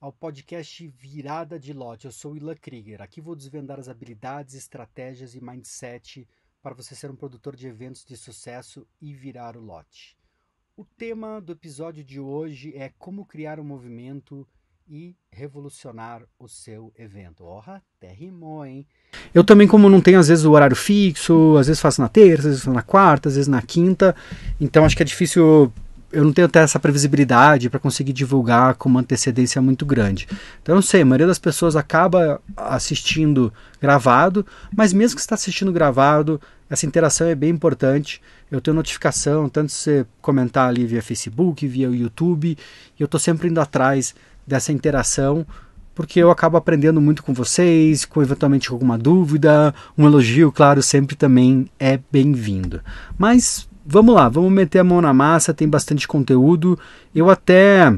ao podcast Virada de Lote. Eu sou Ilan Krieger. Aqui vou desvendar as habilidades, estratégias e mindset para você ser um produtor de eventos de sucesso e virar o lote. O tema do episódio de hoje é como criar um movimento e revolucionar o seu evento. Orra, até rimou, hein? Eu também, como não tenho às vezes o horário fixo, às vezes faço na terça, às vezes na quarta, às vezes na quinta, então acho que é difícil eu não tenho até essa previsibilidade para conseguir divulgar com uma antecedência muito grande. Então eu sei, a maioria das pessoas acaba assistindo gravado, mas mesmo que está assistindo gravado, essa interação é bem importante. Eu tenho notificação, tanto se você comentar ali via Facebook, via YouTube, e eu estou sempre indo atrás dessa interação, porque eu acabo aprendendo muito com vocês, com eventualmente alguma dúvida, um elogio, claro, sempre também é bem-vindo. Mas vamos lá, vamos meter a mão na massa, tem bastante conteúdo. Eu até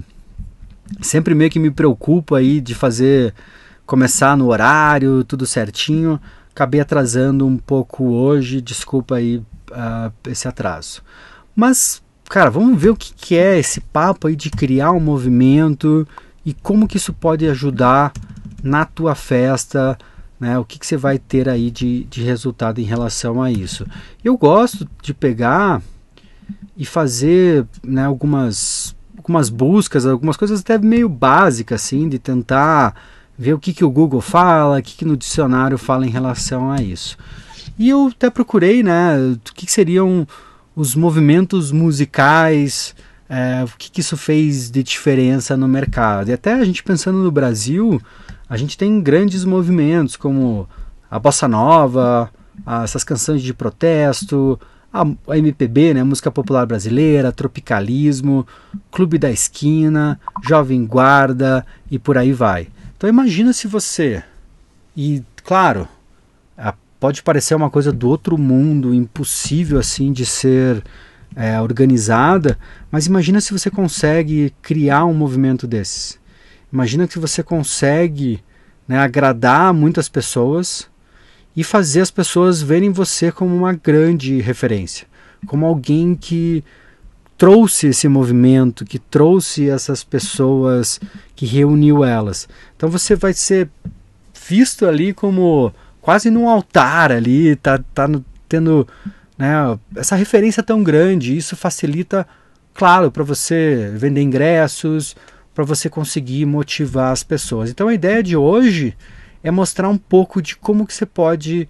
sempre meio que me preocupo aí de fazer começar no horário, tudo certinho. Acabei atrasando um pouco hoje, desculpa aí uh, esse atraso. Mas, cara, vamos ver o que, que é esse papo aí de criar um movimento e como que isso pode ajudar na tua festa, né? O que, que você vai ter aí de, de resultado em relação a isso? Eu gosto de pegar e fazer né, algumas, algumas buscas, algumas coisas até meio básicas, assim, de tentar ver o que, que o Google fala, o que, que no dicionário fala em relação a isso. E eu até procurei, né, o que, que seriam os movimentos musicais, é, o que, que isso fez de diferença no mercado. E até a gente pensando no Brasil, a gente tem grandes movimentos como a bossa nova, essas canções de protesto, a, a MPB, né, música popular brasileira, tropicalismo, Clube da Esquina, Jovem Guarda e por aí vai. Então imagina se você e claro, pode parecer uma coisa do outro mundo, impossível assim de ser é, organizada, mas imagina se você consegue criar um movimento desses. Imagina que você consegue né, agradar muitas pessoas e fazer as pessoas verem você como uma grande referência, como alguém que trouxe esse movimento, que trouxe essas pessoas, que reuniu elas. Então você vai ser visto ali como quase num altar ali, tá, tá tendo né, essa referência tão grande. Isso facilita, claro, para você vender ingressos, para você conseguir motivar as pessoas. Então a ideia de hoje é mostrar um pouco de como que você pode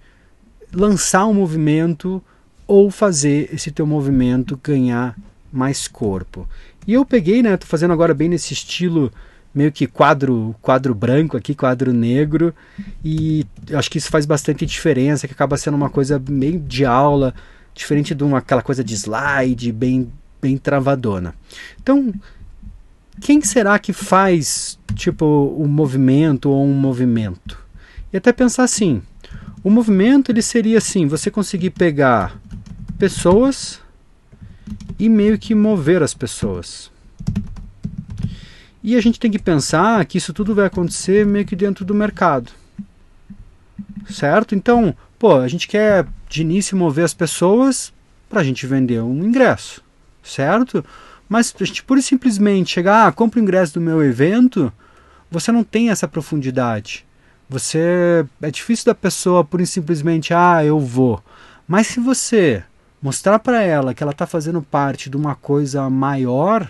lançar um movimento ou fazer esse teu movimento ganhar mais corpo. E eu peguei, né, tô fazendo agora bem nesse estilo meio que quadro quadro branco aqui, quadro negro, e acho que isso faz bastante diferença, que acaba sendo uma coisa meio de aula, diferente de uma, aquela coisa de slide, bem bem travadona. Então, quem será que faz tipo o um movimento ou um movimento? E até pensar assim, o movimento ele seria assim, você conseguir pegar pessoas e meio que mover as pessoas. E a gente tem que pensar que isso tudo vai acontecer meio que dentro do mercado. Certo? Então, pô, a gente quer de início mover as pessoas para a gente vender um ingresso. Certo? Mas pura e simplesmente chegar, ah, compra o ingresso do meu evento, você não tem essa profundidade. Você é difícil da pessoa pura e simplesmente, ah, eu vou. Mas se você mostrar para ela que ela está fazendo parte de uma coisa maior,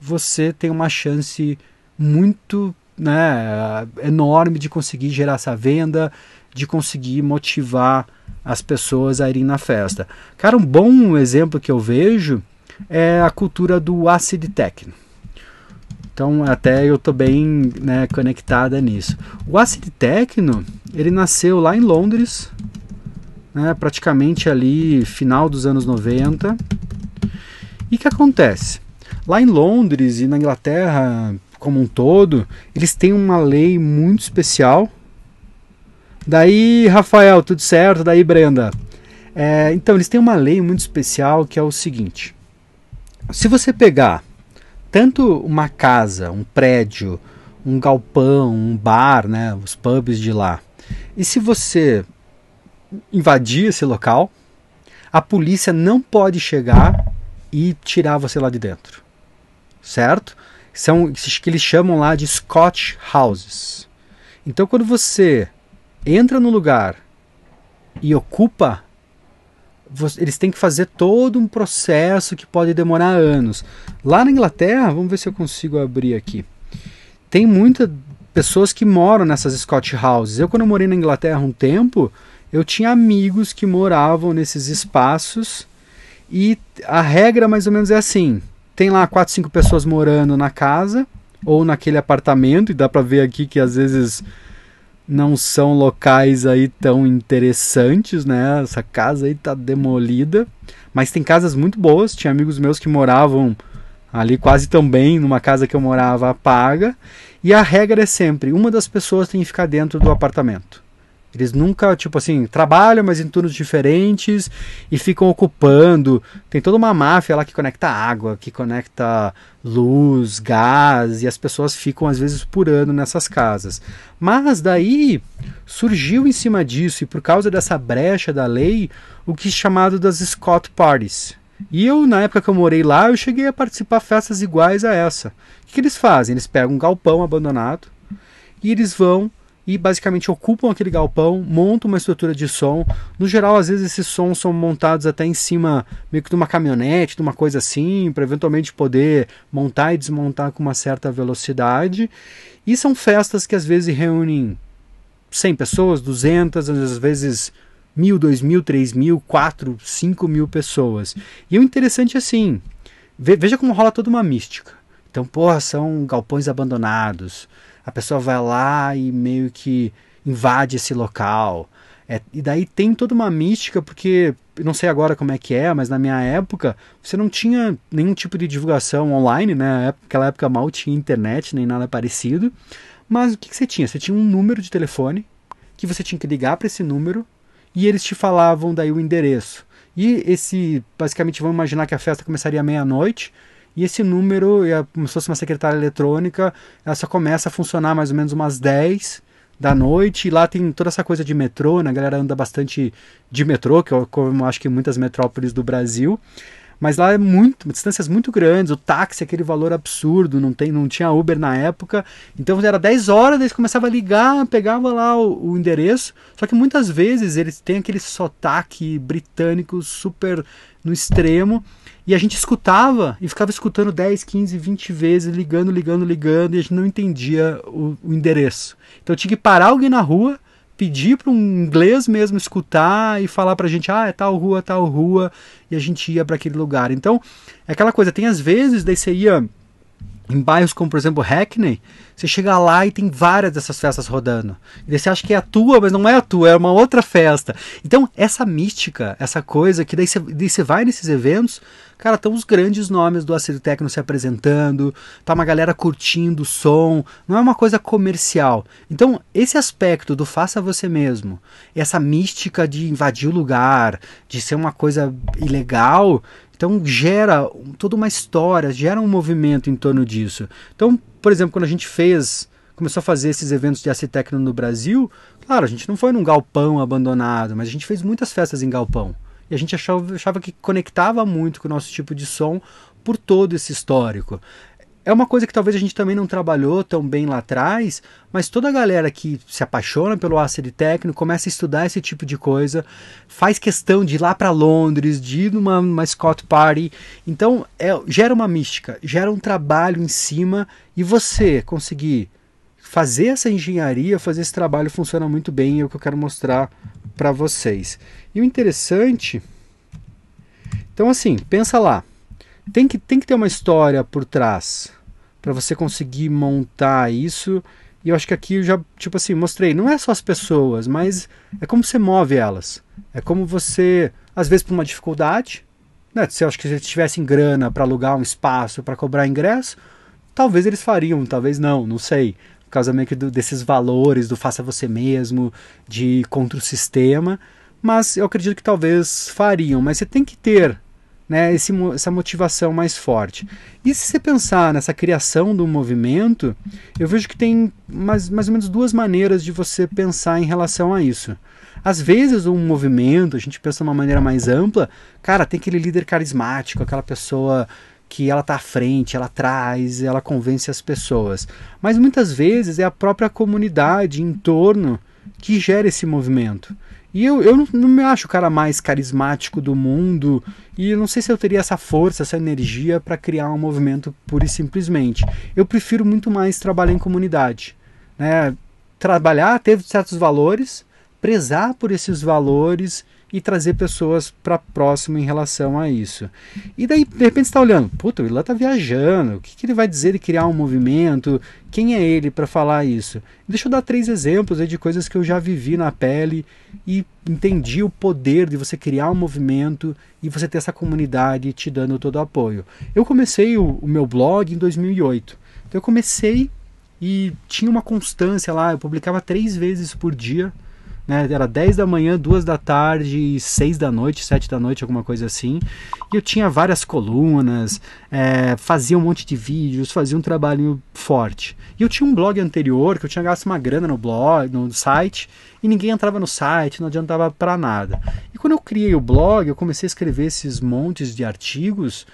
você tem uma chance muito né, enorme de conseguir gerar essa venda, de conseguir motivar as pessoas a irem na festa. Cara, um bom exemplo que eu vejo é a cultura do acid techno. Então até eu estou bem né, conectada nisso. O acid techno ele nasceu lá em Londres, né, praticamente ali final dos anos 90. E que acontece? Lá em Londres e na Inglaterra como um todo, eles têm uma lei muito especial. Daí, Rafael, tudo certo? Daí, Brenda. É, então, eles têm uma lei muito especial que é o seguinte: se você pegar tanto uma casa, um prédio, um galpão, um bar, né, os pubs de lá, e se você invadir esse local, a polícia não pode chegar e tirar você lá de dentro. Certo? são que eles chamam lá de Scotch Houses. Então, quando você entra no lugar e ocupa, eles têm que fazer todo um processo que pode demorar anos. Lá na Inglaterra, vamos ver se eu consigo abrir aqui. Tem muitas pessoas que moram nessas Scotch Houses. Eu, quando eu morei na Inglaterra um tempo, eu tinha amigos que moravam nesses espaços e a regra mais ou menos é assim: tem lá quatro, cinco pessoas morando na casa ou naquele apartamento, e dá para ver aqui que às vezes não são locais aí tão interessantes, né? Essa casa aí tá demolida, mas tem casas muito boas. Tinha amigos meus que moravam ali quase também numa casa que eu morava paga, e a regra é sempre uma das pessoas tem que ficar dentro do apartamento. Eles nunca, tipo assim, trabalham, mas em turnos diferentes e ficam ocupando. Tem toda uma máfia lá que conecta água, que conecta luz, gás, e as pessoas ficam às vezes por ano nessas casas. Mas daí surgiu em cima disso, e por causa dessa brecha da lei, o que é chamado das Scott Parties. E eu, na época que eu morei lá, eu cheguei a participar de festas iguais a essa. O que, que eles fazem? Eles pegam um galpão abandonado e eles vão e basicamente ocupam aquele galpão, montam uma estrutura de som. No geral, às vezes esses sons são montados até em cima meio que de uma caminhonete, de uma coisa assim, para eventualmente poder montar e desmontar com uma certa velocidade. E são festas que às vezes reúnem 100 pessoas, 200, às vezes mil, dois mil, três mil, quatro, cinco mil pessoas. E o interessante é assim, veja como rola toda uma mística. Então, porra, são galpões abandonados, a pessoa vai lá e meio que invade esse local. É, e daí tem toda uma mística, porque não sei agora como é que é, mas na minha época você não tinha nenhum tipo de divulgação online, né? Naquela época mal tinha internet nem nada parecido. Mas o que, que você tinha? Você tinha um número de telefone que você tinha que ligar para esse número e eles te falavam daí o endereço. E esse, basicamente, vamos imaginar que a festa começaria meia-noite e esse número, como se fosse uma secretária eletrônica, ela só começa a funcionar mais ou menos umas 10 da noite. E lá tem toda essa coisa de metrô, né? A galera anda bastante de metrô, que eu, como acho que muitas metrópoles do Brasil. Mas lá é muito, distâncias muito grandes, o táxi é aquele valor absurdo, não, tem, não tinha Uber na época. Então era 10 horas, eles começavam a ligar, pegava lá o, o endereço. Só que muitas vezes eles têm aquele sotaque britânico super no extremo. E a gente escutava e ficava escutando 10, 15, 20 vezes, ligando, ligando, ligando, e a gente não entendia o, o endereço. Então tinha que parar alguém na rua, pedir para um inglês mesmo escutar e falar para a gente, ah, é tal rua, tal rua, e a gente ia para aquele lugar. Então, é aquela coisa, tem às vezes, daí você ia em bairros como, por exemplo, Hackney, você chega lá e tem várias dessas festas rodando. E daí você acha que é a tua, mas não é a tua, é uma outra festa. Então, essa mística, essa coisa que daí você, daí você vai nesses eventos, cara, estão os grandes nomes do Acero Tecno se apresentando, tá uma galera curtindo o som, não é uma coisa comercial. Então, esse aspecto do faça você mesmo, essa mística de invadir o lugar, de ser uma coisa ilegal, então gera toda uma história, gera um movimento em torno disso. Então, por exemplo, quando a gente fez, começou a fazer esses eventos de AC Tecno no Brasil, claro, a gente não foi num galpão abandonado, mas a gente fez muitas festas em galpão. E a gente achava, achava que conectava muito com o nosso tipo de som por todo esse histórico. É uma coisa que talvez a gente também não trabalhou tão bem lá atrás, mas toda a galera que se apaixona pelo ácido técnico começa a estudar esse tipo de coisa, faz questão de ir lá para Londres, de ir numa, numa Scott Party. Então, é, gera uma mística, gera um trabalho em cima e você conseguir fazer essa engenharia, fazer esse trabalho funciona muito bem, é o que eu quero mostrar para vocês. E o interessante, então assim, pensa lá, tem que, tem que ter uma história por trás para você conseguir montar isso. E eu acho que aqui eu já, tipo assim, mostrei, não é só as pessoas, mas é como você move elas. É como você, às vezes por uma dificuldade, né? Se eu acho que eles tivessem grana para alugar um espaço, para cobrar ingresso, talvez eles fariam, talvez não, não sei. Por causa meio que do, desses valores do faça você mesmo, de contra o sistema. Mas eu acredito que talvez fariam. Mas você tem que ter né, esse, essa motivação mais forte. E se você pensar nessa criação do movimento, eu vejo que tem mais, mais ou menos duas maneiras de você pensar em relação a isso. Às vezes, um movimento, a gente pensa de uma maneira mais ampla, cara, tem aquele líder carismático, aquela pessoa que ela está à frente, ela traz, ela convence as pessoas. Mas muitas vezes é a própria comunidade em torno que gera esse movimento. E eu, eu não, não me acho o cara mais carismático do mundo, e eu não sei se eu teria essa força, essa energia para criar um movimento pura e simplesmente. Eu prefiro muito mais trabalhar em comunidade. Né? Trabalhar, ter certos valores, prezar por esses valores e trazer pessoas para próximo em relação a isso. E daí, de repente, está olhando, puta, o Ilan tá viajando, o que, que, ele vai dizer de criar um movimento? Quem é ele para falar isso? Deixa eu dar três exemplos de coisas que eu já vivi na pele e entendi o poder de você criar um movimento e você ter essa comunidade te dando todo o apoio. Eu comecei o, o meu blog em 2008. Então eu comecei e tinha uma constância lá, eu publicava três vezes por dia né? Era 10 da manhã, 2 da tarde, 6 da noite, 7 da noite, alguma coisa assim. E eu tinha várias colunas, é, fazia um monte de vídeos, fazia um trabalho forte. E eu tinha um blog anterior que eu tinha gasto uma grana no blog, no site, e ninguém entrava no site, não adiantava para nada. E quando eu criei o blog, eu comecei a escrever esses montes de artigos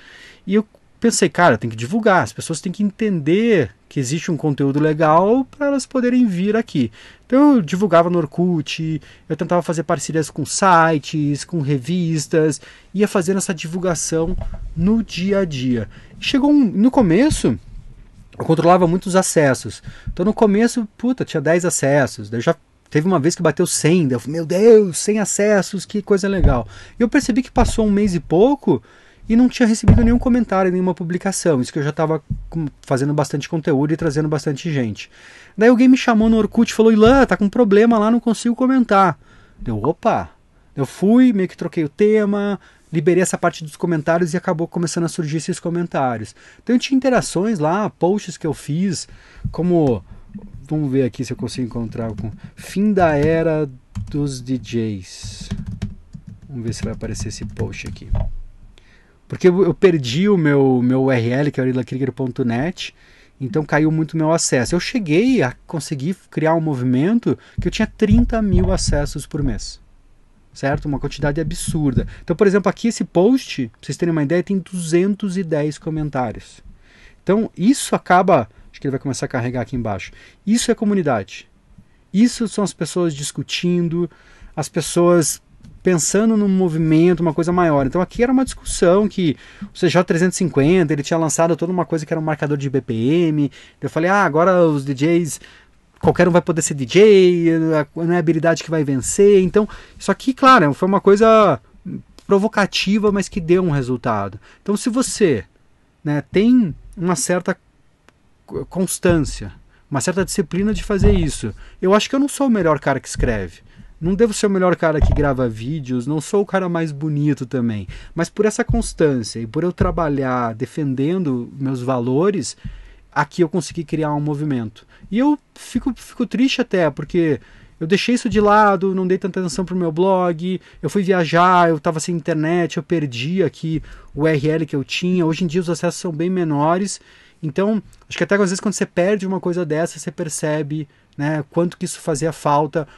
e eu pensei, cara, tem que divulgar, as pessoas têm que entender que existe um conteúdo legal para elas poderem vir aqui. Então eu divulgava no Orkut, eu tentava fazer parcerias com sites, com revistas, ia fazendo essa divulgação no dia a dia. Chegou um, no começo, eu controlava muitos acessos. Então no começo, puta, tinha 10 acessos, daí já Teve uma vez que bateu 100, daí eu falei, meu Deus, 100 acessos, que coisa legal. E eu percebi que passou um mês e pouco, e não tinha recebido nenhum comentário, nenhuma publicação. Isso que eu já estava fazendo bastante conteúdo e trazendo bastante gente. Daí alguém me chamou no Orkut e falou: Ilan, tá com problema lá, não consigo comentar. Deu, opa! Eu fui, meio que troquei o tema, liberei essa parte dos comentários e acabou começando a surgir esses comentários. Então eu tinha interações lá, posts que eu fiz, como. Vamos ver aqui se eu consigo encontrar com. Fim da era dos DJs. Vamos ver se vai aparecer esse post aqui. Porque eu perdi o meu, meu URL, que é orilakrieger.net, então caiu muito meu acesso. Eu cheguei a conseguir criar um movimento que eu tinha 30 mil acessos por mês. Certo? Uma quantidade absurda. Então, por exemplo, aqui esse post, pra vocês terem uma ideia, tem 210 comentários. Então, isso acaba. Acho que ele vai começar a carregar aqui embaixo. Isso é comunidade. Isso são as pessoas discutindo, as pessoas pensando num movimento, uma coisa maior. Então aqui era uma discussão que o CJ350, ele tinha lançado toda uma coisa que era um marcador de BPM. Eu falei, ah, agora os DJs, qualquer um vai poder ser DJ, não é a habilidade que vai vencer. Então, isso aqui, claro, foi uma coisa provocativa, mas que deu um resultado. Então, se você né, tem uma certa constância, uma certa disciplina de fazer isso, eu acho que eu não sou o melhor cara que escreve. Não devo ser o melhor cara que grava vídeos, não sou o cara mais bonito também. Mas por essa constância e por eu trabalhar defendendo meus valores, aqui eu consegui criar um movimento. E eu fico, fico triste até, porque eu deixei isso de lado, não dei tanta atenção pro meu blog, eu fui viajar, eu estava sem internet, eu perdi aqui o URL que eu tinha. Hoje em dia os acessos são bem menores. Então, acho que até às vezes quando você perde uma coisa dessa, você percebe né, quanto que isso fazia falta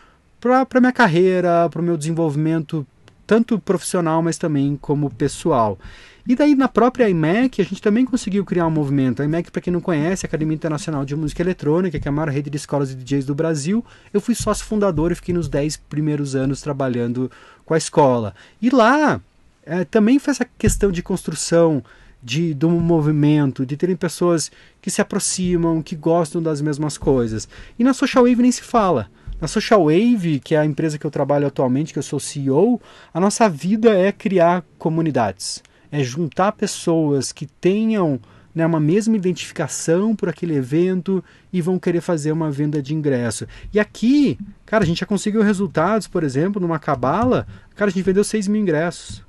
para minha carreira, para o meu desenvolvimento, tanto profissional, mas também como pessoal. E daí na própria IMEC a gente também conseguiu criar um movimento. A IMEC, para quem não conhece, é a Academia Internacional de Música Eletrônica, que é a maior rede de escolas de DJs do Brasil. Eu fui sócio fundador e fiquei nos 10 primeiros anos trabalhando com a escola. E lá é, também foi essa questão de construção de, um movimento, de terem pessoas que se aproximam, que gostam das mesmas coisas. E na Social Wave nem se fala. Na Social Wave, que é a empresa que eu trabalho atualmente, que eu sou CEO, a nossa vida é criar comunidades. É juntar pessoas que tenham né, uma mesma identificação por aquele evento e vão querer fazer uma venda de ingresso. E aqui, cara, a gente já conseguiu resultados, por exemplo, numa cabala, cara, a gente vendeu 6 mil ingressos.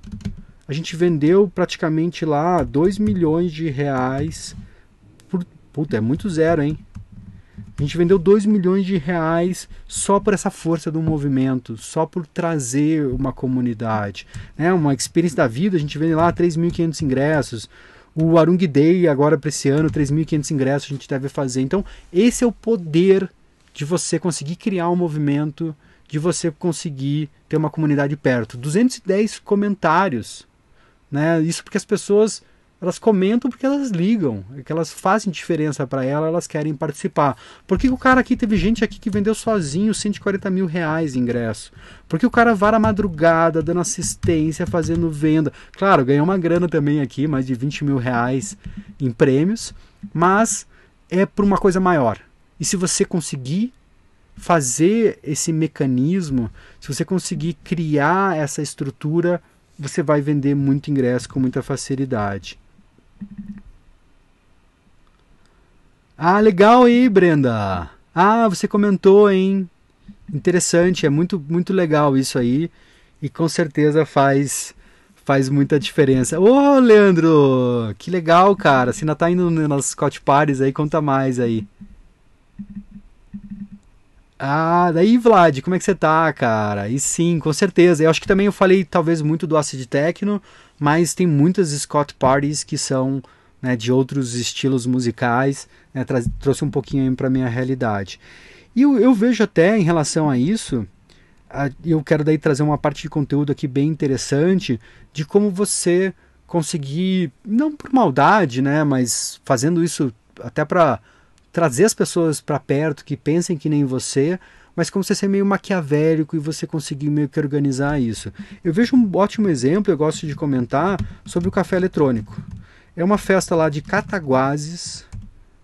A gente vendeu praticamente lá 2 milhões de reais. Por... Puta, é muito zero, hein? A gente vendeu 2 milhões de reais só por essa força do movimento, só por trazer uma comunidade. Né? Uma experiência da vida, a gente vende lá 3.500 ingressos. O Arung Day, agora para esse ano, 3.500 ingressos a gente deve fazer. Então, esse é o poder de você conseguir criar um movimento, de você conseguir ter uma comunidade perto. 210 comentários. Né? Isso porque as pessoas elas comentam porque elas ligam, que elas fazem diferença para ela, elas querem participar. Por que o cara aqui teve gente aqui que vendeu sozinho 140 mil reais de ingresso? Porque o cara vara madrugada, dando assistência, fazendo venda. Claro, ganhou uma grana também aqui, mais de 20 mil reais em prêmios, mas é por uma coisa maior. E se você conseguir fazer esse mecanismo, se você conseguir criar essa estrutura, você vai vender muito ingresso com muita facilidade. Ah, legal aí, Brenda. Ah, você comentou, hein? Interessante, é muito muito legal isso aí e com certeza faz faz muita diferença. Ô, oh, Leandro, que legal, cara. Você ainda tá indo nas Scott Pares aí, conta mais aí. Ah, daí, Vlad, como é que você tá, cara? E sim, com certeza. Eu acho que também eu falei talvez muito do Acid Techno, mas tem muitas Scott Parties que são né, de outros estilos musicais, né, trouxe um pouquinho para minha realidade. E eu, eu, vejo até em relação a isso, a, eu quero daí trazer uma parte de conteúdo aqui bem interessante de como você conseguir, não por maldade, né, mas fazendo isso até para trazer as pessoas para perto que pensem que nem você, mas como você ser meio maquiavélico e você conseguir meio que organizar isso. Eu vejo um ótimo exemplo, eu gosto de comentar, sobre o café eletrônico. É uma festa lá de Cataguases,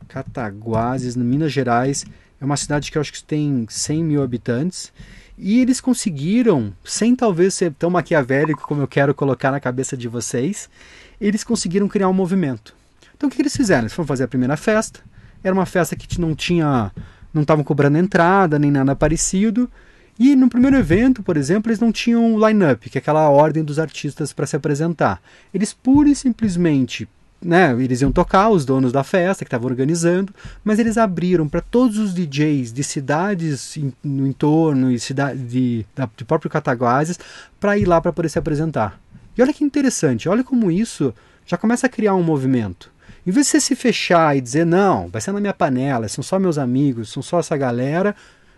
Cataguases, no Minas Gerais. É uma cidade que eu acho que tem 100 mil habitantes. E eles conseguiram, sem talvez ser tão maquiavélico como eu quero colocar na cabeça de vocês, eles conseguiram criar um movimento. Então o que eles fizeram? Eles foram fazer a primeira festa. Era uma festa que não tinha não estavam cobrando entrada nem nada parecido. E no primeiro evento, por exemplo, eles não tinham line-up, que é aquela ordem dos artistas para se apresentar. Eles pura e simplesmente, né, eles iam tocar, os donos da festa que estavam organizando, mas eles abriram para todos os DJs de cidades no entorno e cidade de, de próprio Cataguases para ir lá para poder se apresentar. E olha que interessante, olha como isso já começa a criar um movimento. Em vez de você se fechar e dizer, não, vai ser na minha panela, são só meus amigos, são só essa galera,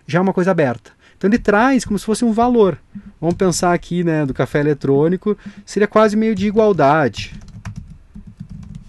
já é uma coisa aberta. Então ele traz como se fosse um valor. Vamos pensar aqui, né, do café eletrônico, seria quase meio de igualdade.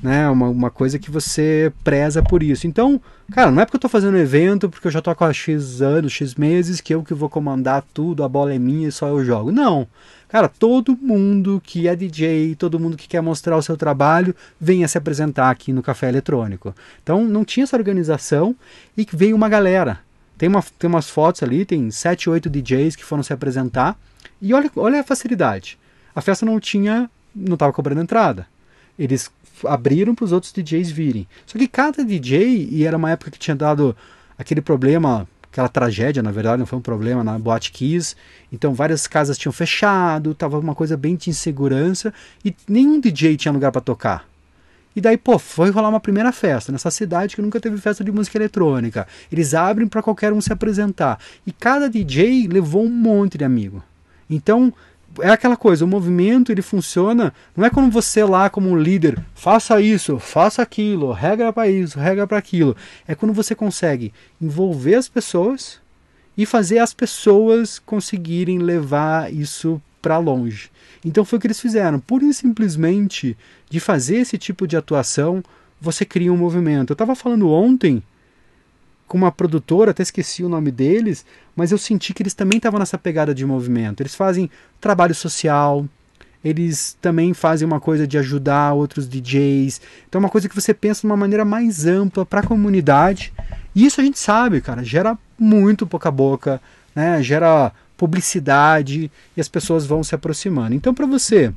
Né, uma, uma coisa que você preza por isso. Então, cara, não é porque eu estou fazendo evento, porque eu já estou há X anos, X meses, que eu que vou comandar tudo, a bola é minha e só eu jogo. Não. Cara, todo mundo que é DJ, todo mundo que quer mostrar o seu trabalho, venha se apresentar aqui no Café Eletrônico. Então não tinha essa organização e veio uma galera. Tem, uma, tem umas fotos ali, tem 7, 8 DJs que foram se apresentar. E olha, olha a facilidade. A festa não tinha, não estava cobrando entrada. Eles abriram para os outros DJs virem. Só que cada DJ, e era uma época que tinha dado aquele problema aquela tragédia, na verdade, não foi um problema na Boate Kiss. Então várias casas tinham fechado, tava uma coisa bem de insegurança e nenhum DJ tinha lugar para tocar. E daí, pô, foi rolar uma primeira festa nessa cidade que nunca teve festa de música eletrônica. Eles abrem para qualquer um se apresentar. E cada DJ levou um monte de amigo. Então, é aquela coisa, o movimento ele funciona, não é quando você lá como um líder, faça isso, faça aquilo, regra para isso, regra para aquilo. É quando você consegue envolver as pessoas e fazer as pessoas conseguirem levar isso para longe. Então foi o que eles fizeram, pura e simplesmente de fazer esse tipo de atuação, você cria um movimento. Eu estava falando ontem com uma produtora, até esqueci o nome deles, mas eu senti que eles também estavam nessa pegada de movimento. Eles fazem trabalho social, eles também fazem uma coisa de ajudar outros DJs. Então é uma coisa que você pensa de uma maneira mais ampla para a comunidade. E isso a gente sabe, cara, gera muito pouca boca, né? Gera publicidade e as pessoas vão se aproximando. Então para você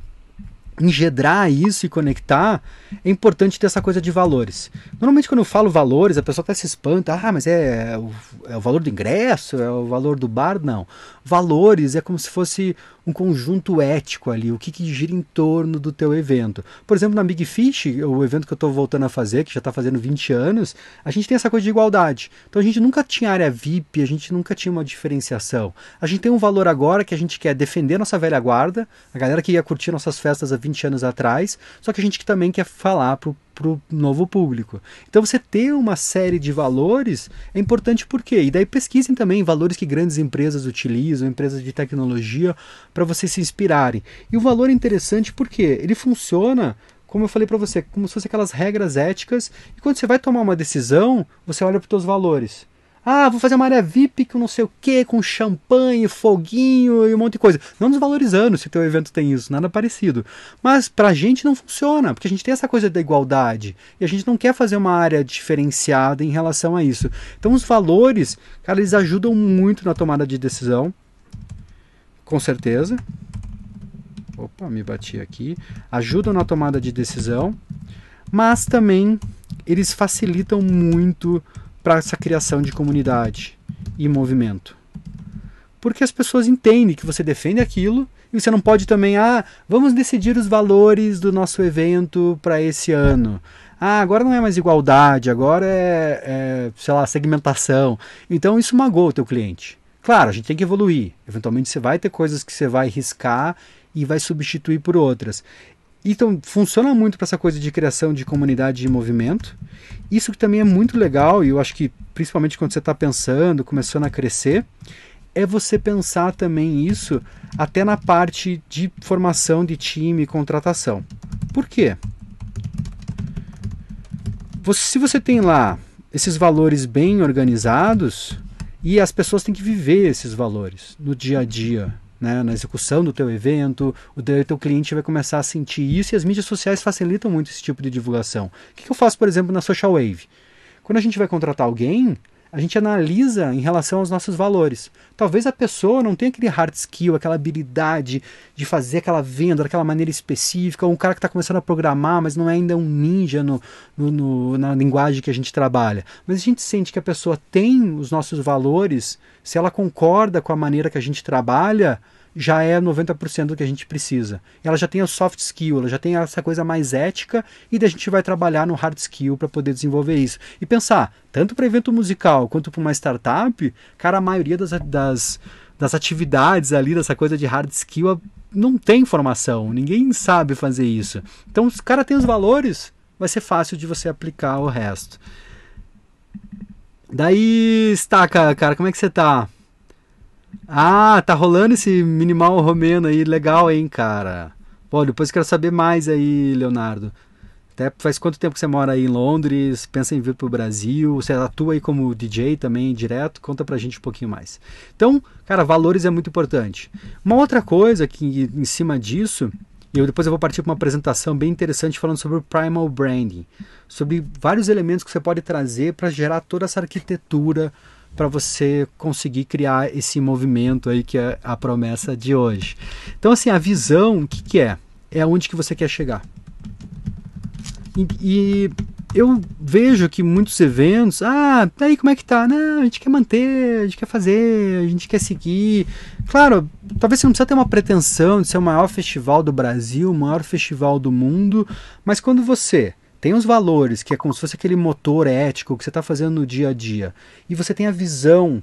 engedrar isso e conectar, é importante ter essa coisa de valores. Normalmente quando eu falo valores, a pessoa até se espanta, ah, mas é o, é o valor do ingresso, é o valor do bar, não. Valores é como se fosse um conjunto ético ali, o que, que gira em torno do teu evento. Por exemplo, na Big Fish, o evento que eu estou voltando a fazer, que já está fazendo 20 anos, a gente tem essa coisa de igualdade. Então a gente nunca tinha área VIP, a gente nunca tinha uma diferenciação. A gente tem um valor agora que a gente quer defender nossa velha guarda, a galera que ia curtir nossas festas há 20 anos atrás, só que a gente também quer falar pro para o novo público. Então você ter uma série de valores é importante por quê? E daí pesquisem também valores que grandes empresas utilizam, empresas de tecnologia, para vocês se inspirarem. E o valor é interessante porque ele funciona como eu falei para você, como se fossem aquelas regras éticas. E quando você vai tomar uma decisão, você olha para os seus valores. Ah, vou fazer uma área VIP com não sei o que, com champanhe, foguinho e um monte de coisa. Não desvalorizando se teu evento tem isso, nada parecido. Mas pra gente não funciona, porque a gente tem essa coisa da igualdade. E a gente não quer fazer uma área diferenciada em relação a isso. Então os valores, cara, eles ajudam muito na tomada de decisão. Com certeza. Opa, me bati aqui. Ajudam na tomada de decisão. Mas também eles facilitam muito para essa criação de comunidade e movimento. Porque as pessoas entendem que você defende aquilo e você não pode também, ah, vamos decidir os valores do nosso evento para esse ano. Ah, agora não é mais igualdade, agora é, é, sei lá, segmentação. Então isso magoa o teu cliente. Claro, a gente tem que evoluir. Eventualmente você vai ter coisas que você vai riscar e vai substituir por outras. Então, funciona muito para essa coisa de criação de comunidade de movimento. Isso que também é muito legal, e eu acho que principalmente quando você está pensando, começando a crescer, é você pensar também isso até na parte de formação de time e contratação. Por quê? Você, se você tem lá esses valores bem organizados, e as pessoas têm que viver esses valores no dia a dia, né, na execução do teu evento, o teu cliente vai começar a sentir isso e as mídias sociais facilitam muito esse tipo de divulgação. O que, eu faço, por exemplo, na Social Wave? Quando a gente vai contratar alguém, a gente analisa em relação aos nossos valores. Talvez a pessoa não tenha aquele hard skill, aquela habilidade de fazer aquela venda daquela maneira específica, ou um cara que está começando a programar, mas não é ainda um ninja no, no, no, na linguagem que a gente trabalha. Mas a gente sente que a pessoa tem os nossos valores, se ela concorda com a maneira que a gente trabalha, já é 90% do que a gente precisa. Ela já tem o soft skill, ela já tem essa coisa mais ética e daí a gente vai trabalhar no hard skill para poder desenvolver isso. E pensar, tanto para evento musical quanto para uma startup, cara, a maioria das, das, das atividades ali, dessa coisa de hard skill, não tem formação, ninguém sabe fazer isso. Então, se o cara tem os valores, vai ser fácil de você aplicar o resto. Daí, Staca, cara, como é que você tá? Ah, tá rolando esse minimal romeno aí, legal, hein, cara. Pô, depois quero saber mais aí, Leonardo. Até faz quanto tempo que você mora aí em Londres? Pensa em vir pro Brasil? Você atua aí como DJ também, direto? Conta pra gente um pouquinho mais. Então, cara, valores é muito importante. Uma outra coisa que em cima disso, e eu depois eu vou partir para uma apresentação bem interessante falando sobre o primal branding, sobre vários elementos que você pode trazer para gerar toda essa arquitetura para você conseguir criar esse movimento aí que é a promessa de hoje. Então, assim, a visão, o que, que é? É aonde que você quer chegar. E, e, eu vejo que muitos eventos, ah, aí como é que tá? Não, a gente quer manter, a gente quer fazer, a gente quer seguir. Claro, talvez você não precisa ter uma pretensão de ser o maior festival do Brasil, o maior festival do mundo, mas quando você tem os valores, que é como se fosse aquele motor ético que você está fazendo no dia a dia, e você tem a visão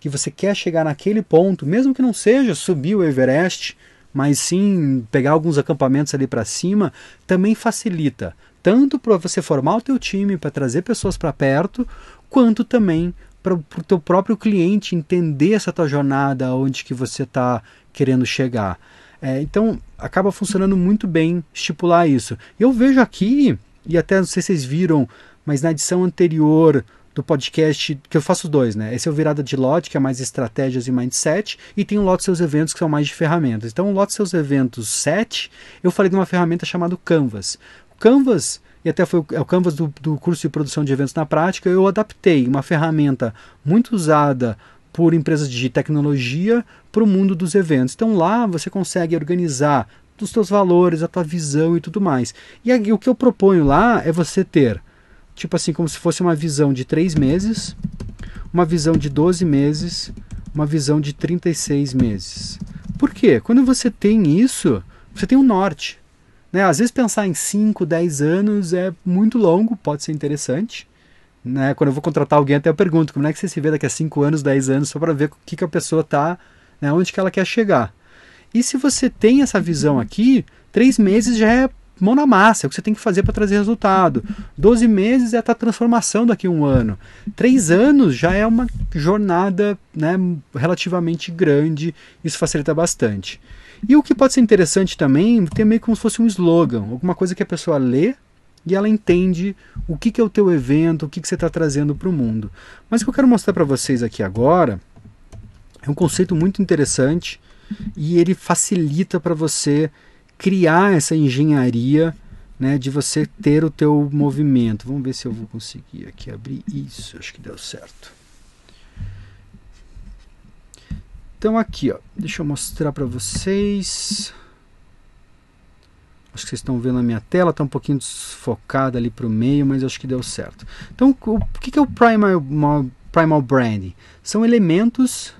que você quer chegar naquele ponto, mesmo que não seja subir o Everest, mas sim pegar alguns acampamentos ali para cima, também facilita tanto para você formar o teu time, para trazer pessoas para perto, quanto também para o teu próprio cliente entender essa tua jornada, onde que você está querendo chegar. É, então acaba funcionando muito bem estipular isso. Eu vejo aqui e até não sei se vocês viram, mas na edição anterior do podcast, que eu faço dois, né? Esse é o Virada de Lote, que é mais estratégias e mindset, e tem o Lote Seus Eventos, que são mais de ferramentas. Então, o Lote Seus Eventos 7, eu falei de uma ferramenta chamada Canvas. O Canvas, e até foi o, é o Canvas do, do curso de produção de eventos na prática, eu adaptei uma ferramenta muito usada por empresas de tecnologia para o mundo dos eventos. Então lá você consegue organizar dos teus valores, a tua visão e tudo mais. E aí, o que eu proponho lá é você ter, tipo assim, como se fosse uma visão de três meses, uma visão de 12 meses, uma visão de 36 meses. Por quê? Quando você tem isso, você tem um norte. Né? Às vezes pensar em 5, 10 anos é muito longo, pode ser interessante. Né? Quando eu vou contratar alguém, até eu pergunto como é que você se vê daqui a 5 anos, 10 anos, só para ver o que, que a pessoa está, né? onde que ela quer chegar. E se você tem essa visão aqui, três meses já é mão na massa, é o que você tem que fazer para trazer resultado. Doze meses é a transformação daqui a um ano. Três anos já é uma jornada né, relativamente grande, isso facilita bastante. E o que pode ser interessante também, ter meio como se fosse um slogan, alguma coisa que a pessoa lê e ela entende o que, que é o teu evento, o que, que você está trazendo para o mundo. Mas o que eu quero mostrar para vocês aqui agora é um conceito muito interessante e ele facilita para você criar essa engenharia né, de você ter o teu movimento. Vamos ver se eu vou conseguir aqui abrir isso. Acho que deu certo. Então aqui, ó, deixa eu mostrar para vocês. Acho que vocês estão vendo a minha tela, está um pouquinho desfocada ali para o meio, mas acho que deu certo. Então, o que é o Primal, Primal Brand? São elementos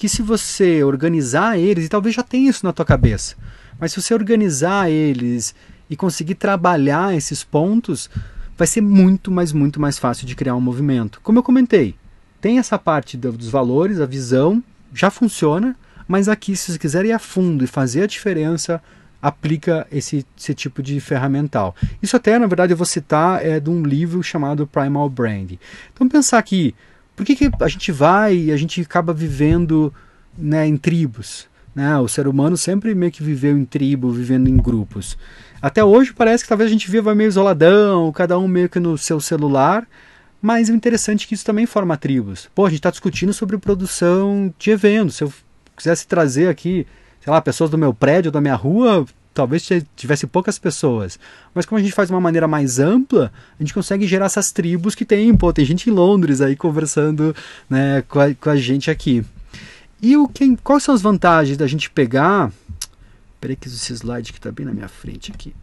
que se você organizar eles, e talvez já tenha isso na tua cabeça, mas se você organizar eles e conseguir trabalhar esses pontos, vai ser muito, mas muito mais fácil de criar um movimento. Como eu comentei, tem essa parte dos valores, a visão, já funciona, mas aqui, se você quiser ir a fundo e fazer a diferença, aplica esse, esse tipo de ferramental. Isso até, na verdade, eu vou citar é de um livro chamado Primal Brand. Então, pensar aqui, por que, que a gente vai e a gente acaba vivendo né, em tribos? Né? O ser humano sempre meio que viveu em tribo, vivendo em grupos. Até hoje parece que talvez a gente viva meio isoladão, cada um meio que no seu celular, mas o interessante é que isso também forma tribos. Pô, a gente está discutindo sobre produção de eventos. Se eu quisesse trazer aqui sei lá, pessoas do meu prédio, da minha rua, talvez tivesse poucas pessoas. Mas como a gente faz de uma maneira mais ampla, a gente consegue gerar essas tribos que tem, pô, tem gente em Londres aí conversando né, com, a, com a gente aqui. E o que, quais são as vantagens da gente pegar... Peraí que esse slide que está bem na minha frente aqui.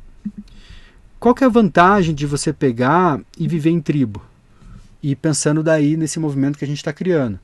Qual que é a vantagem de você pegar e viver em tribo? E pensando daí nesse movimento que a gente está criando.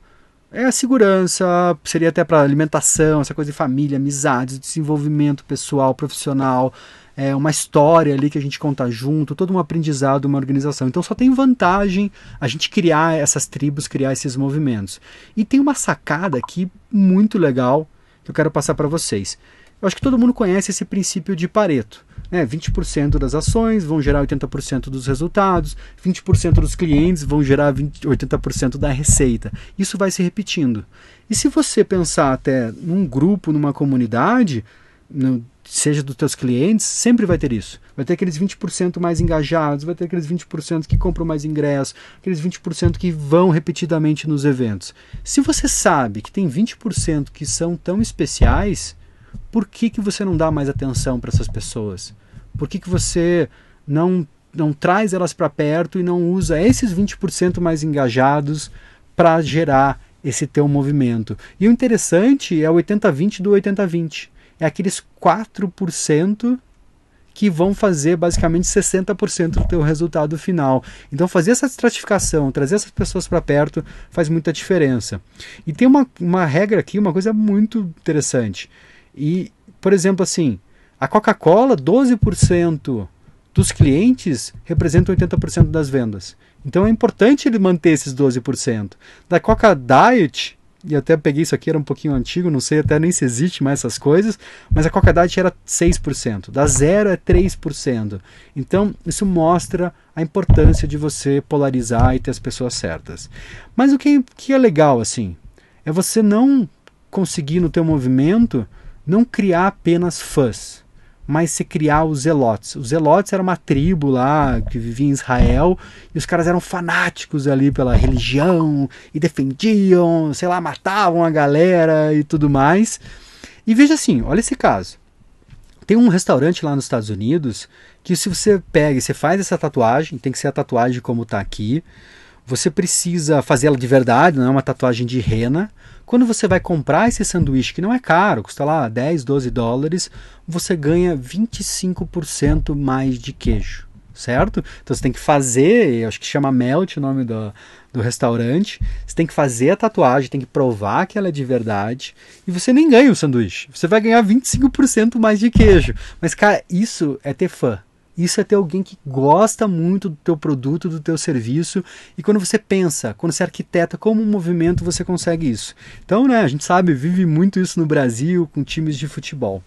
É a segurança, seria até para alimentação, essa coisa de família, amizades, desenvolvimento pessoal, profissional, é uma história ali que a gente conta junto, todo um aprendizado, uma organização. Então só tem vantagem a gente criar essas tribos, criar esses movimentos. E tem uma sacada aqui muito legal que eu quero passar para vocês. Eu acho que todo mundo conhece esse princípio de Pareto. Né? 20% das ações vão gerar 80% dos resultados, 20% dos clientes vão gerar 20, 80% da receita. Isso vai se repetindo. E se você pensar até num grupo, numa comunidade, no, seja dos teus clientes, sempre vai ter isso. Vai ter aqueles 20% mais engajados, vai ter aqueles 20% que compram mais ingressos, aqueles 20% que vão repetidamente nos eventos. Se você sabe que tem 20% que são tão especiais, por que, que você não dá mais atenção para essas pessoas? Por que, que você não, não traz elas para perto e não usa esses 20% mais engajados para gerar esse teu movimento? E o interessante é o 80-20 do 80-20. É aqueles 4% que vão fazer basicamente 60% do teu resultado final. Então fazer essa estratificação, trazer essas pessoas para perto faz muita diferença. E tem uma, uma regra aqui, uma coisa muito interessante. E, por exemplo, assim, a Coca-Cola, 12% dos clientes representam 80% das vendas. Então é importante ele manter esses 12%. Da Coca Diet, e até peguei isso aqui, era um pouquinho antigo, não sei até nem se existe mais essas coisas, mas a Coca Diet era 6%, da zero é 3%. Então isso mostra a importância de você polarizar e ter as pessoas certas. Mas o que, que é legal assim, é você não conseguir no teu movimento não criar apenas fãs mas se criar os Zelotes. Os Zelotes era uma tribo lá que vivia em Israel e os caras eram fanáticos ali pela religião e defendiam, sei lá, matavam a galera e tudo mais. E veja assim, olha esse caso. Tem um restaurante lá nos Estados Unidos que se você pega e você faz essa tatuagem, tem que ser a tatuagem como está aqui, você precisa fazê-la de verdade, não é uma tatuagem de rena. Quando você vai comprar esse sanduíche, que não é caro, custa lá 10, 12 dólares, você ganha 25% mais de queijo, certo? Então você tem que fazer, acho que chama Melt o nome do, do restaurante, você tem que fazer a tatuagem, tem que provar que ela é de verdade, e você nem ganha o sanduíche, você vai ganhar 25% mais de queijo. Mas, cara, isso é ter fã. Isso é ter alguém que gosta muito do teu produto, do teu serviço. E quando você pensa, quando você arquiteta como um movimento, você consegue isso. Então, né, a gente sabe, vive muito isso no Brasil com times de futebol.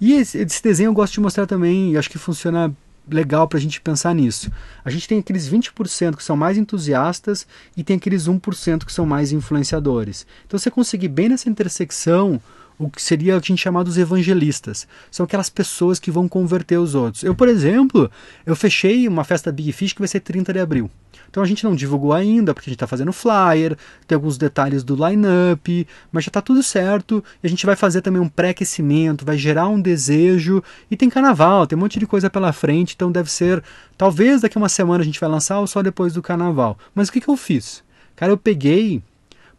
E esse, esse desenho eu gosto de mostrar também, e acho que funciona legal para a gente pensar nisso. A gente tem aqueles 20% que são mais entusiastas e tem aqueles 1% que são mais influenciadores. Então, você conseguir bem nessa intersecção o que seria a gente chama dos evangelistas. São aquelas pessoas que vão converter os outros. Eu, por exemplo, eu fechei uma festa Big Fish que vai ser 30 de abril. Então a gente não divulgou ainda, porque a gente está fazendo flyer, tem alguns detalhes do line-up, mas já está tudo certo. A gente vai fazer também um pré-aquecimento, vai gerar um desejo. E tem carnaval, tem um monte de coisa pela frente, então deve ser. Talvez daqui uma semana a gente vai lançar ou só depois do carnaval. Mas o que, que eu fiz? Cara, eu peguei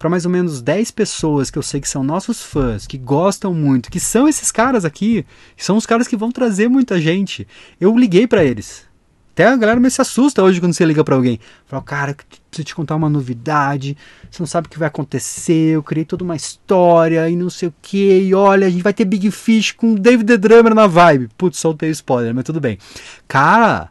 para mais ou menos 10 pessoas que eu sei que são nossos fãs, que gostam muito, que são esses caras aqui, que são os caras que vão trazer muita gente. Eu liguei para eles. Até a galera me se assusta hoje quando você liga para alguém. Fala, cara, preciso te contar uma novidade. Você não sabe o que vai acontecer. Eu criei toda uma história e não sei o que. E olha, a gente vai ter Big Fish com David The Drummer na vibe. Putz, soltei spoiler, mas tudo bem. Cara,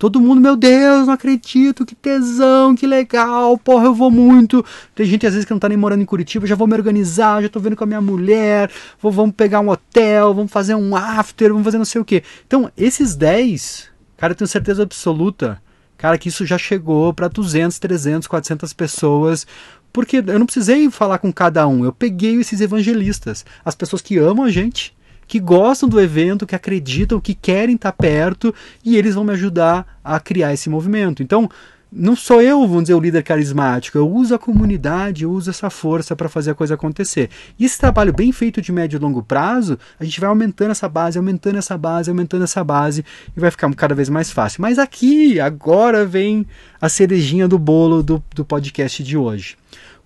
todo mundo, meu Deus, não acredito, que tesão, que legal, porra, eu vou muito. Tem gente às vezes que não tá nem morando em Curitiba, já vou me organizar, já tô vendo com a minha mulher, vou, vamos pegar um hotel, vamos fazer um after, vamos fazer não sei o que. Então, esses 10 Cara, eu tenho certeza absoluta, cara, que isso já chegou para 200, 300, 400 pessoas, porque eu não precisei falar com cada um, eu peguei esses evangelistas, as pessoas que amam a gente, que gostam do evento, que acreditam, que querem estar perto, e eles vão me ajudar a criar esse movimento. Então, não sou eu, vamos dizer, o líder carismático, eu uso a comunidade, eu uso essa força para fazer a coisa acontecer. E esse trabalho bem feito de médio e longo prazo, a gente vai aumentando essa base, aumentando essa base, aumentando essa base e vai ficar cada vez mais fácil. Mas aqui, agora vem a cerejinha do bolo do, do podcast de hoje.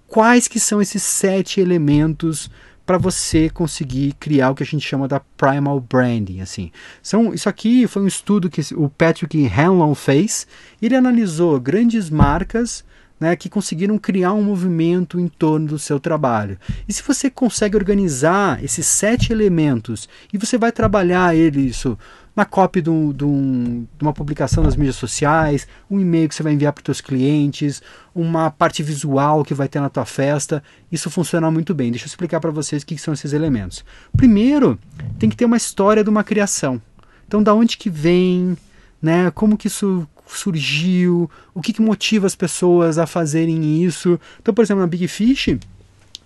Quais que são esses sete elementos para você conseguir criar o que a gente chama da primal branding, assim. São, isso aqui foi um estudo que o Patrick Hanlon fez. Ele analisou grandes marcas né, que conseguiram criar um movimento em torno do seu trabalho. E se você consegue organizar esses sete elementos e você vai trabalhar ele isso na um, de, um, de, uma publicação nas mídias sociais, um e-mail que você vai enviar para os seus clientes, uma parte visual que vai ter na tua festa. Isso funciona muito bem. Deixa eu explicar para vocês o que são esses elementos. Primeiro, tem que ter uma história de uma criação. Então, da onde que vem, né? Como que isso surgiu? O que, que motiva as pessoas a fazerem isso? Então, por exemplo, na Big Fish,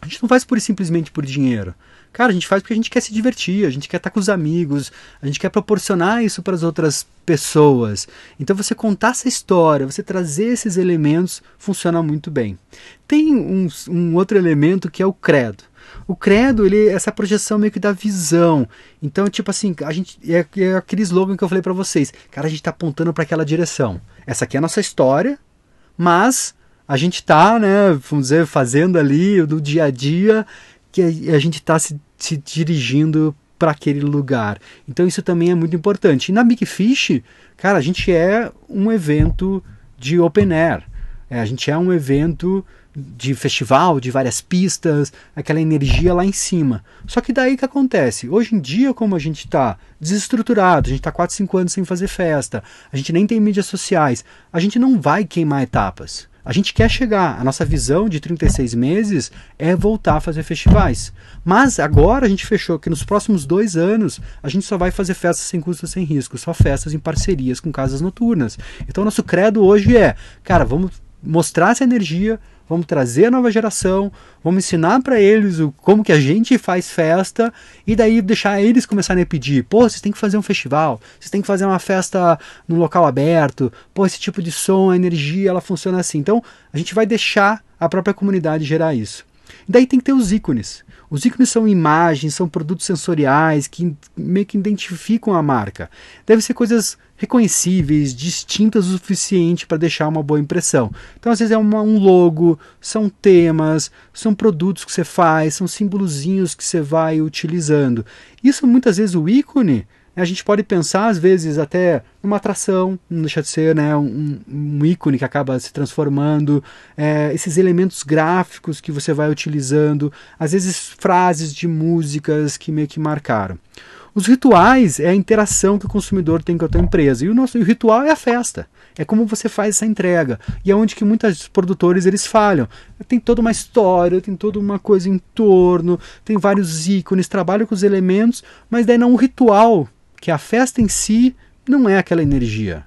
a gente não faz por simplesmente por dinheiro. Cara, a gente faz porque a gente quer se divertir, a gente quer estar com os amigos, a gente quer proporcionar isso para as outras pessoas. Então você contar essa história, você trazer esses elementos, funciona muito bem. Tem um, um outro elemento que é o credo. O credo, ele essa projeção meio que da visão. Então, tipo assim, a gente é, é aquele slogan que eu falei para vocês. Cara, a gente está apontando para aquela direção. Essa aqui é a nossa história, mas a gente está, né, vamos dizer, fazendo ali do dia a dia que a gente está se, se dirigindo para aquele lugar. Então isso também é muito importante. E na Big Fish, cara, a gente é um evento de open air. É, a gente é um evento de festival, de várias pistas, aquela energia lá em cima. Só que daí que acontece? Hoje em dia, como a gente está desestruturado, a gente está 4, 5 anos sem fazer festa, a gente nem tem mídias sociais, a gente não vai queimar etapas. A gente quer chegar, a nossa visão de 36 meses é voltar a fazer festivais. Mas agora a gente fechou que nos próximos dois anos a gente só vai fazer festas sem custo, sem risco, só festas em parcerias com casas noturnas. Então nosso credo hoje é, cara, vamos mostrar essa energia, vamos trazer a nova geração, vamos ensinar para eles o, como que a gente faz festa e daí deixar eles começarem a pedir, pô, vocês têm que fazer um festival, vocês têm que fazer uma festa no local aberto, pô, esse tipo de som, a energia, ela funciona assim. Então, a gente vai deixar a própria comunidade gerar isso. E daí tem que ter os ícones. Os ícones são imagens, são produtos sensoriais que meio que identificam a marca. Deve ser coisas reconhecíveis, distintas o suficiente para deixar uma boa impressão. Então, às vezes, é uma, um logo, são temas, são produtos que você faz, são símbolozinhos que você vai utilizando. Isso, muitas vezes, o ícone a gente pode pensar, às vezes, até numa atração, não deixa de ser né, um, um ícone que acaba se transformando, é, esses elementos gráficos que você vai utilizando, às vezes frases de músicas que meio que marcaram. Os rituais é a interação que o consumidor tem com a tua empresa. E o nosso o ritual é a festa. É como você faz essa entrega. E é onde que muitos produtores eles falham. Tem toda uma história, tem toda uma coisa em torno, tem vários ícones, trabalha com os elementos, mas daí não o ritual que a festa em si não é aquela energia.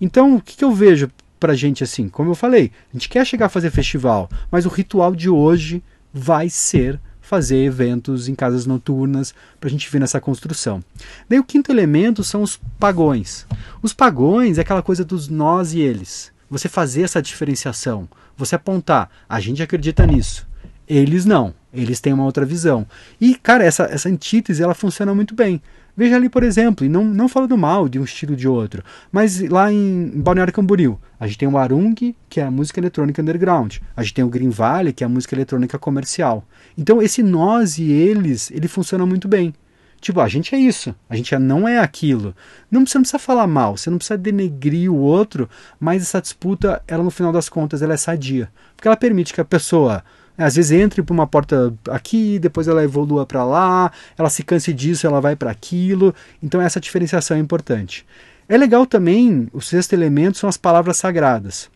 Então, o que, que eu vejo pra gente assim? Como eu falei, a gente quer chegar a fazer festival, mas o ritual de hoje vai ser fazer eventos em casas noturnas para a gente ver nessa construção. Daí o quinto elemento são os pagões. Os pagões é aquela coisa dos nós e eles. Você fazer essa diferenciação, você apontar, a gente acredita nisso, eles não, eles têm uma outra visão. E, cara, essa, essa antítese ela funciona muito bem. Veja ali, por exemplo, e não, não falando mal de um estilo de outro, mas lá em, Balneário Camboriú, a gente tem o Arung, que é a música eletrônica underground. A gente tem o Green Valley, que é a música eletrônica comercial. Então, esse nós e eles, ele funciona muito bem. Tipo, a gente é isso, a gente não é aquilo. Não, você não precisa falar mal, você não precisa denegrir o outro, mas essa disputa, ela no final das contas, ela é sadia. Porque ela permite que a pessoa às vezes entre por uma porta aqui, depois ela evolua para lá, ela se canse disso, ela vai para aquilo. Então essa diferenciação é importante. É legal também, o sexto elemento são as palavras sagradas.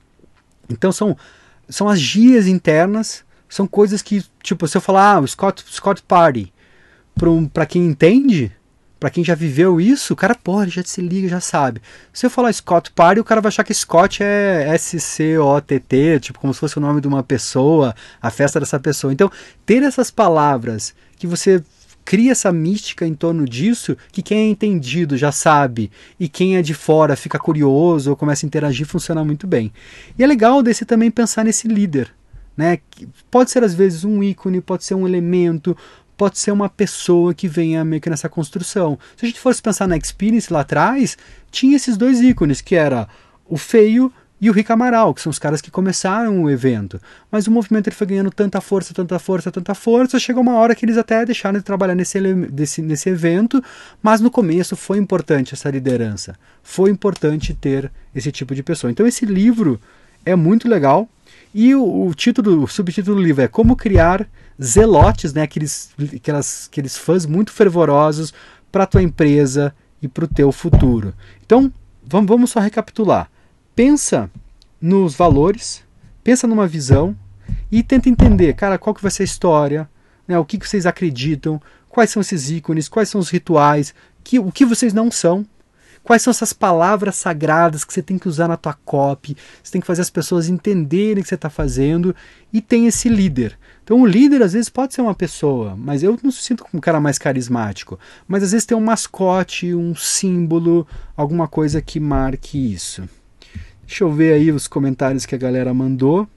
Então são, são as gírias internas, são coisas que, tipo, se eu falar, ah, Scott, Scott Party, para quem entende, para quem já viveu isso, o cara, porra, já se liga, já sabe. Se eu falar Scott Party, o cara vai achar que Scott é S-C-O-T-T, tipo, como se fosse o nome de uma pessoa, a festa dessa pessoa. Então, ter essas palavras que você cria essa mística em torno disso, que quem é entendido já sabe, e quem é de fora fica curioso ou começa a interagir, funciona muito bem. E é legal desse também pensar nesse líder. Né? Pode ser às vezes um ícone, pode ser um elemento, pode ser uma pessoa que venha meio que nessa construção. Se a gente fosse pensar na Experience lá atrás, tinha esses dois ícones, que era o feio e o Rick Amaral, que são os caras que começaram o evento. Mas o movimento ele foi ganhando tanta força, tanta força, tanta força, chegou uma hora que eles até deixaram de trabalhar nesse, desse, nesse evento, mas no começo foi importante essa liderança. Foi importante ter esse tipo de pessoa. Então esse livro é muito legal. E o, o título, o subtítulo do livro é Como Criar zelotes, né, aqueles, aquelas, aqueles fãs muito fervorosos para a tua empresa e para o teu futuro. Então, vamos, vamos só recapitular. Pensa nos valores, pensa numa visão e tenta entender, cara, qual que vai ser a história, né, o que, que vocês acreditam, quais são esses ícones, quais são os rituais, que, o que vocês não são, quais são essas palavras sagradas que você tem que usar na tua copy, você tem que fazer as pessoas entenderem o que você está fazendo e tem esse líder. Então o líder às vezes pode ser uma pessoa, mas eu não sinto como um cara mais carismático. Mas às vezes tem um mascote, um símbolo, alguma coisa que marque isso. Deixa eu ver aí os comentários que a galera mandou.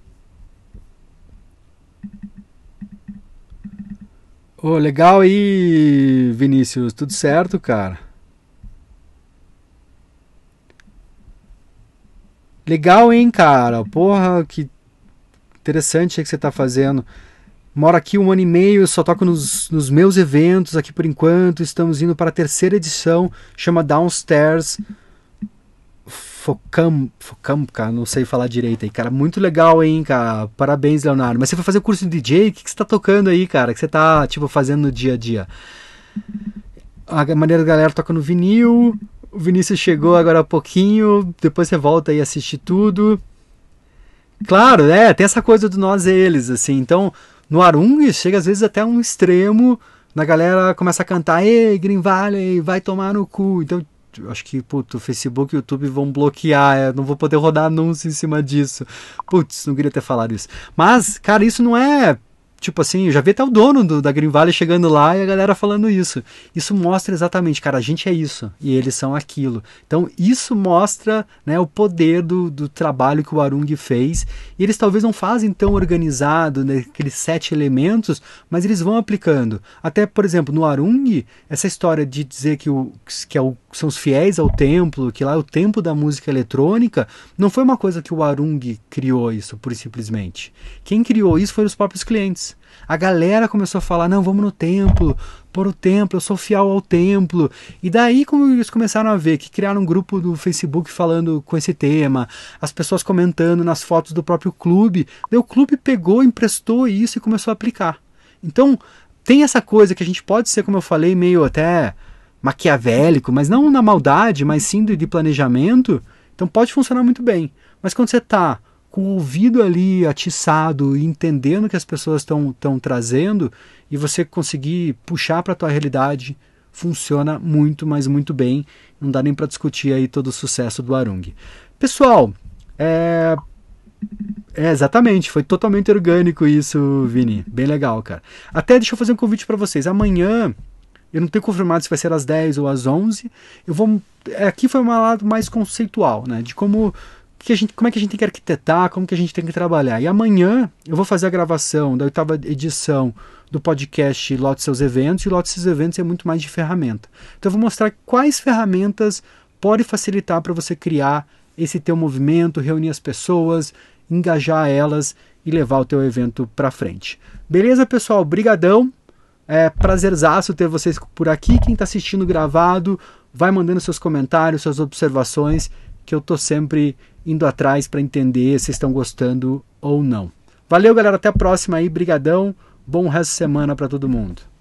Oh, legal aí, Vinícius. Tudo certo, cara? Legal, hein, cara? Porra, que interessante que você está fazendo. Moro aqui um ano e meio, só toco nos, nos meus eventos aqui por enquanto. Estamos indo para a terceira edição, chama Downstairs. Focam, Focam, cara, não sei falar direito aí, cara. Muito legal, hein, cara. Parabéns, Leonardo. Mas você vai fazer curso de DJ? O que, que você tá tocando aí, cara? que você tá, tipo, fazendo no dia a dia? A maneira da galera toca no vinil. O Vinícius chegou agora há pouquinho. Depois você volta e assiste tudo. Claro, é, tem essa coisa do nós eles, assim. Então, no Arung chega às vezes até um extremo, na galera começa a cantar, ei, Green Valley, vai tomar no cu. Então, acho que, puto, Facebook e YouTube vão bloquear, eu não vou poder rodar anúncio em cima disso. Putz, não queria ter falado isso. Mas, cara, isso não é Tipo assim, eu já vi até o dono do, da Green Valley chegando lá e a galera falando isso. Isso mostra exatamente, cara, a gente é isso e eles são aquilo. Então, isso mostra né, o poder do, do trabalho que o Arung fez. E eles talvez não fazem tão organizado, né, aqueles sete elementos, mas eles vão aplicando. Até, por exemplo, no Arung, essa história de dizer que, o, que é o, são os fiéis ao templo, que lá é o templo da música eletrônica, não foi uma coisa que o Arung criou isso, e simplesmente. Quem criou isso foram os próprios clientes. A galera começou a falar: não, vamos no templo, por o templo, eu sou fiel ao templo. E daí, como eles começaram a ver que criaram um grupo do Facebook falando com esse tema, as pessoas comentando nas fotos do próprio clube, daí o clube pegou, emprestou isso e começou a aplicar. Então, tem essa coisa que a gente pode ser, como eu falei, meio até maquiavélico, mas não na maldade, mas sim de planejamento. Então pode funcionar muito bem. Mas quando você está com o ouvido ali atiçado entendendo o que as pessoas estão trazendo e você conseguir puxar para a tua realidade, funciona muito, mas muito bem. Não dá nem para discutir aí todo o sucesso do Arung. Pessoal, é, É, exatamente, foi totalmente orgânico isso, Vini. Bem legal, cara. Até deixa eu fazer um convite para vocês. Amanhã, eu não tenho confirmado se vai ser às 10 ou às 11. Eu vou é, aqui foi um lado mais conceitual, né, de como que a gente, como é que a gente tem que arquitetar, como que a gente tem que trabalhar. E amanhã eu vou fazer a gravação da oitava edição do podcast Lote Seus Eventos, e Lote Seus Eventos é muito mais de ferramenta. Então eu vou mostrar quais ferramentas podem facilitar para você criar esse teu movimento, reunir as pessoas, engajar elas e levar o teu evento para frente. Beleza, pessoal? Brigadão. É prazerzaço ter vocês por aqui. Quem está assistindo gravado, vai mandando seus comentários, suas observações, que eu tô sempre indo atrás para entender se estão gostando ou não. Valeu, galera. Até a próxima aí. Brigadão. Bom resto de semana para todo mundo.